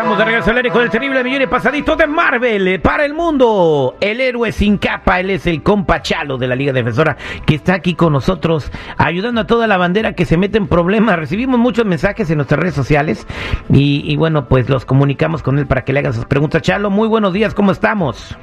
Estamos de regreso al aire con el terrible millón y pasadito de Marvel eh, para el mundo. El héroe sin capa, él es el compa Chalo de la Liga Defensora que está aquí con nosotros ayudando a toda la bandera que se mete en problemas. Recibimos muchos mensajes en nuestras redes sociales y, y bueno, pues los comunicamos con él para que le hagan sus preguntas. Chalo, muy buenos días, ¿cómo estamos?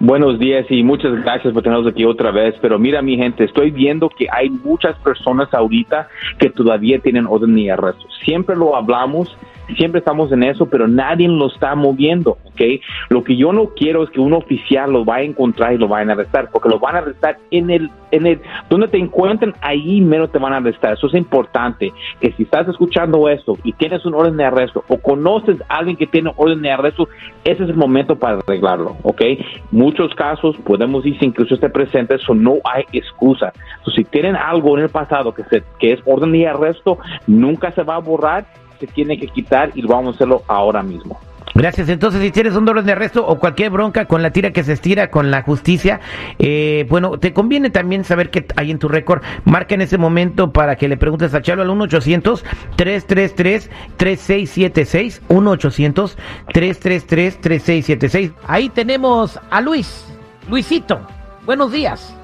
Buenos días y muchas gracias por tenernos aquí otra vez. Pero mira, mi gente, estoy viendo que hay muchas personas ahorita que todavía tienen orden de arresto. Siempre lo hablamos siempre estamos en eso, pero nadie lo está moviendo, ¿ok? Lo que yo no quiero es que un oficial lo vaya a encontrar y lo vayan a arrestar, porque lo van a arrestar en el, en el, donde te encuentren, ahí menos te van a arrestar. Eso es importante, que si estás escuchando esto y tienes un orden de arresto o conoces a alguien que tiene orden de arresto, ese es el momento para arreglarlo, ¿ok? Muchos casos podemos decir usted esté presente, eso no hay excusa. si tienen algo en el pasado que, se, que es orden de arresto, nunca se va a borrar se tiene que quitar y vamos a hacerlo ahora mismo. Gracias. Entonces, si tienes un orden de arresto o cualquier bronca con la tira que se estira con la justicia, eh, bueno, te conviene también saber qué hay en tu récord. Marca en ese momento para que le preguntes a Chalo al 1-800-333-3676. 1-800-333-3676. Ahí tenemos a Luis. Luisito, buenos días.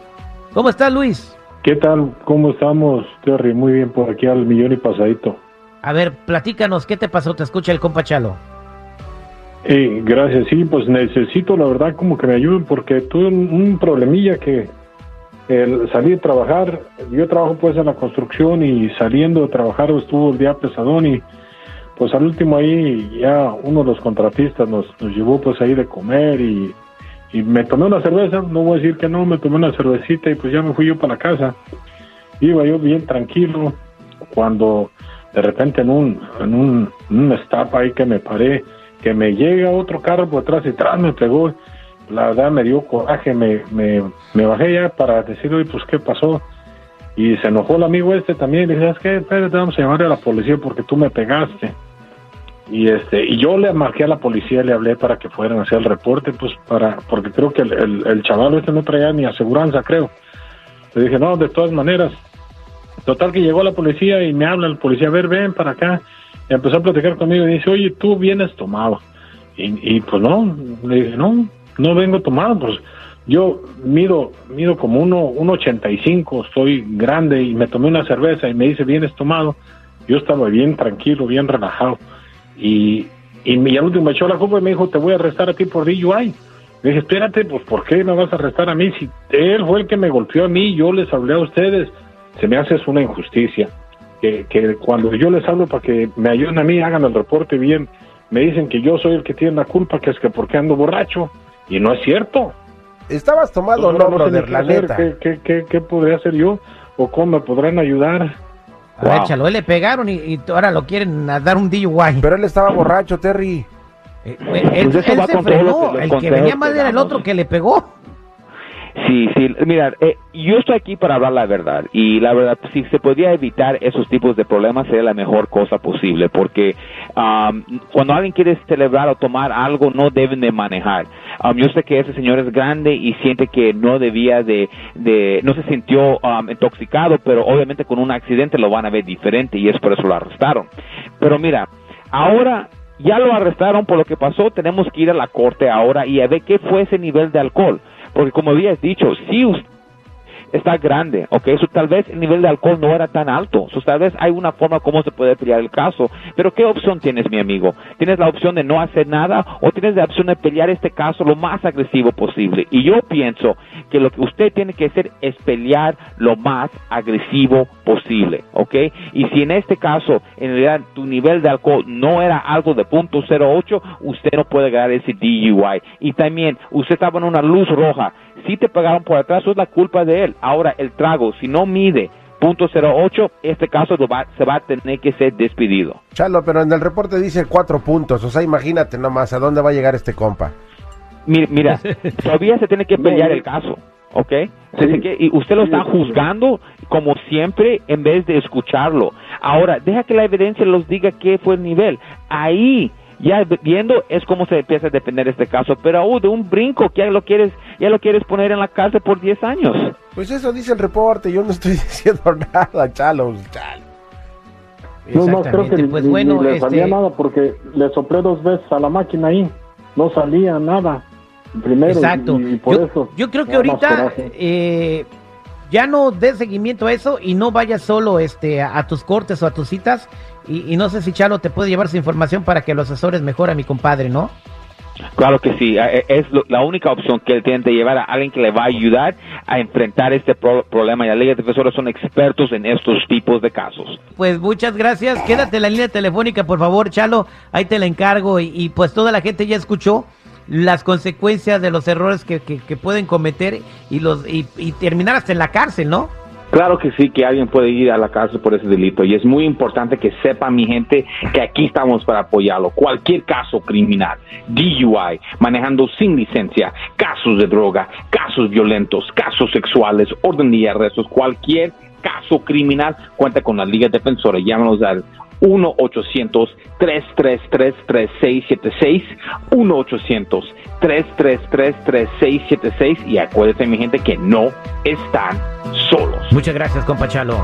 ¿Cómo estás, Luis? ¿Qué tal? ¿Cómo estamos, Terry? Muy bien por aquí al millón y pasadito. A ver, platícanos, ¿qué te pasó? Te escucha el compa Chalo. Gracias, sí, pues necesito la verdad como que me ayuden porque tuve un, problemilla que el salí de trabajar, yo trabajo pues en la construcción y saliendo de trabajar estuvo el día pesadón y pues al último ahí ya uno de los contratistas nos, nos llevó pues ahí de comer y, y me tomé una cerveza, no voy a decir que no, me tomé una cervecita y pues ya me fui yo para la casa. Iba yo bien tranquilo cuando de repente en un, en un, un stop ahí que me paré, que me llega otro carro por atrás y tras me pegó. La verdad me dio coraje, me, me, bajé ya para decirle, pues, ¿qué pasó? Y se enojó el amigo este también, y dije, ¿sabes qué? Espérate, vamos a llamar a la policía porque tú me pegaste. Y este y yo le marqué a la policía, le hablé para que fueran a hacer el reporte, pues, para porque creo que el, el, el chaval este no traía ni aseguranza, creo. Le dije, no, de todas maneras, Total que llegó la policía y me habla el policía, a ver, ven para acá. Y empezó a platicar conmigo y dice, oye, tú vienes tomado. Y, pues no, le dije, no, no vengo tomado, pues yo mido, mido como uno, uno ochenta y cinco, estoy grande y me tomé una cerveza y me dice, vienes tomado. Yo estaba bien tranquilo, bien relajado. Y, y, al último me echó la culpa y me dijo, te voy a arrestar a ti por DUI. Le dije, espérate, pues ¿por qué me vas a arrestar a mí? Si él fue el que me golpeó a mí, yo les hablé a ustedes se me hace es una injusticia. Que, que cuando yo les hablo para que me ayuden a mí, hagan el reporte bien, me dicen que yo soy el que tiene la culpa, que es que porque ando borracho, y no es cierto. ¿Estabas tomando no, no, la neta? ¿Qué, qué, qué, podría hacer yo? ¿O cómo me podrán ayudar? A él le pegaron y, ahora lo quieren dar un DUI. Pero él estaba borracho, Terry. Eh, él, pues se frenó, el que venía mal era el otro que le pegó. Sí, sí, mira, eh, yo estoy aquí para hablar la verdad y la verdad, si se podía evitar esos tipos de problemas sería la mejor cosa posible porque cuando alguien quiere celebrar o tomar algo no deben de manejar. yo sé que ese señor es grande y siente que no debía de, de no se sintió intoxicado, pero obviamente con un accidente lo van a ver diferente y es por eso lo arrestaron. Pero mira, ahora ya lo arrestaron por lo que pasó, tenemos que ir a la corte ahora y a ver qué fue ese nivel de alcohol. Porque como habías dicho, si usted está grande, ok, eso tal vez el nivel de alcohol no era tan alto, eso tal vez hay una forma como se puede pelear el caso, pero ¿qué opción tienes, mi amigo? ¿Tienes la opción de no hacer nada o tienes la opción de pelear este caso lo más agresivo posible? Y yo pienso que lo que usted tiene que hacer es pelear lo más agresivo posible, ¿ok? Y si en este caso, en realidad, tu nivel de alcohol no era algo de punto .08, usted no puede ganar ese DUI. Y también, usted estaba en una luz roja, si te pagaron por atrás, eso es la culpa de él. Ahora, el trago, si no mide punto .08, este caso se va a tener que ser despedido. Chalo, pero en el reporte dice cuatro puntos, o sea, imagínate nomás a dónde va a llegar este compa. Mira, mira todavía se tiene que pelear el caso, ¿ok? y usted lo está juzgando como siempre en vez de escucharlo. Ahora, deja que la evidencia los diga qué fue el nivel. Ahí ya viendo es como se empieza a defender este caso, pero aún de un brinco que ya lo quieres, ya lo quieres poner en la cárcel por 10 años. Pues eso dice el reporte, yo no estoy diciendo nada, chalo, chalo. No más creo que Pues ni, bueno, ni le este- salía nada porque le soplé dos veces a la máquina ahí. No salía nada. Primero, Exacto. y, y por yo, eso. yo creo que ahorita eh, ya no des seguimiento a eso y no vayas solo este, a, a tus cortes o a tus citas. Y, y no sé si Chalo te puede llevar su información para que lo asesores mejor a mi compadre, ¿no? Claro que sí, eh, es lo- la única opción que él tiene de llevar a alguien que le va a ayudar a enfrentar este pro- problema. Y la Liga de Defensores son expertos en estos tipos de casos. Pues muchas gracias. Quédate en la línea telefónica, por favor, Chalo. Ahí te la encargo. Y, y, pues toda la gente ya escuchó las consecuencias de los errores que, que- pueden cometer y los y, y terminar hasta en la cárcel, ¿no? Claro que sí, que alguien puede ir a la cárcel por ese delito y es muy importante que sepa mi gente que aquí estamos para apoyarlo. Cualquier caso criminal, DUI, manejando sin licencia, casos de droga, casos violentos, casos sexuales, orden de arrestos, cualquier caso criminal, cuenta con la Liga Defensora. Llámanos al 1-800-333-3676, 1-800-333-3676 y acuérdense mi gente que no están solos. Muchas gracias, compa Chalo.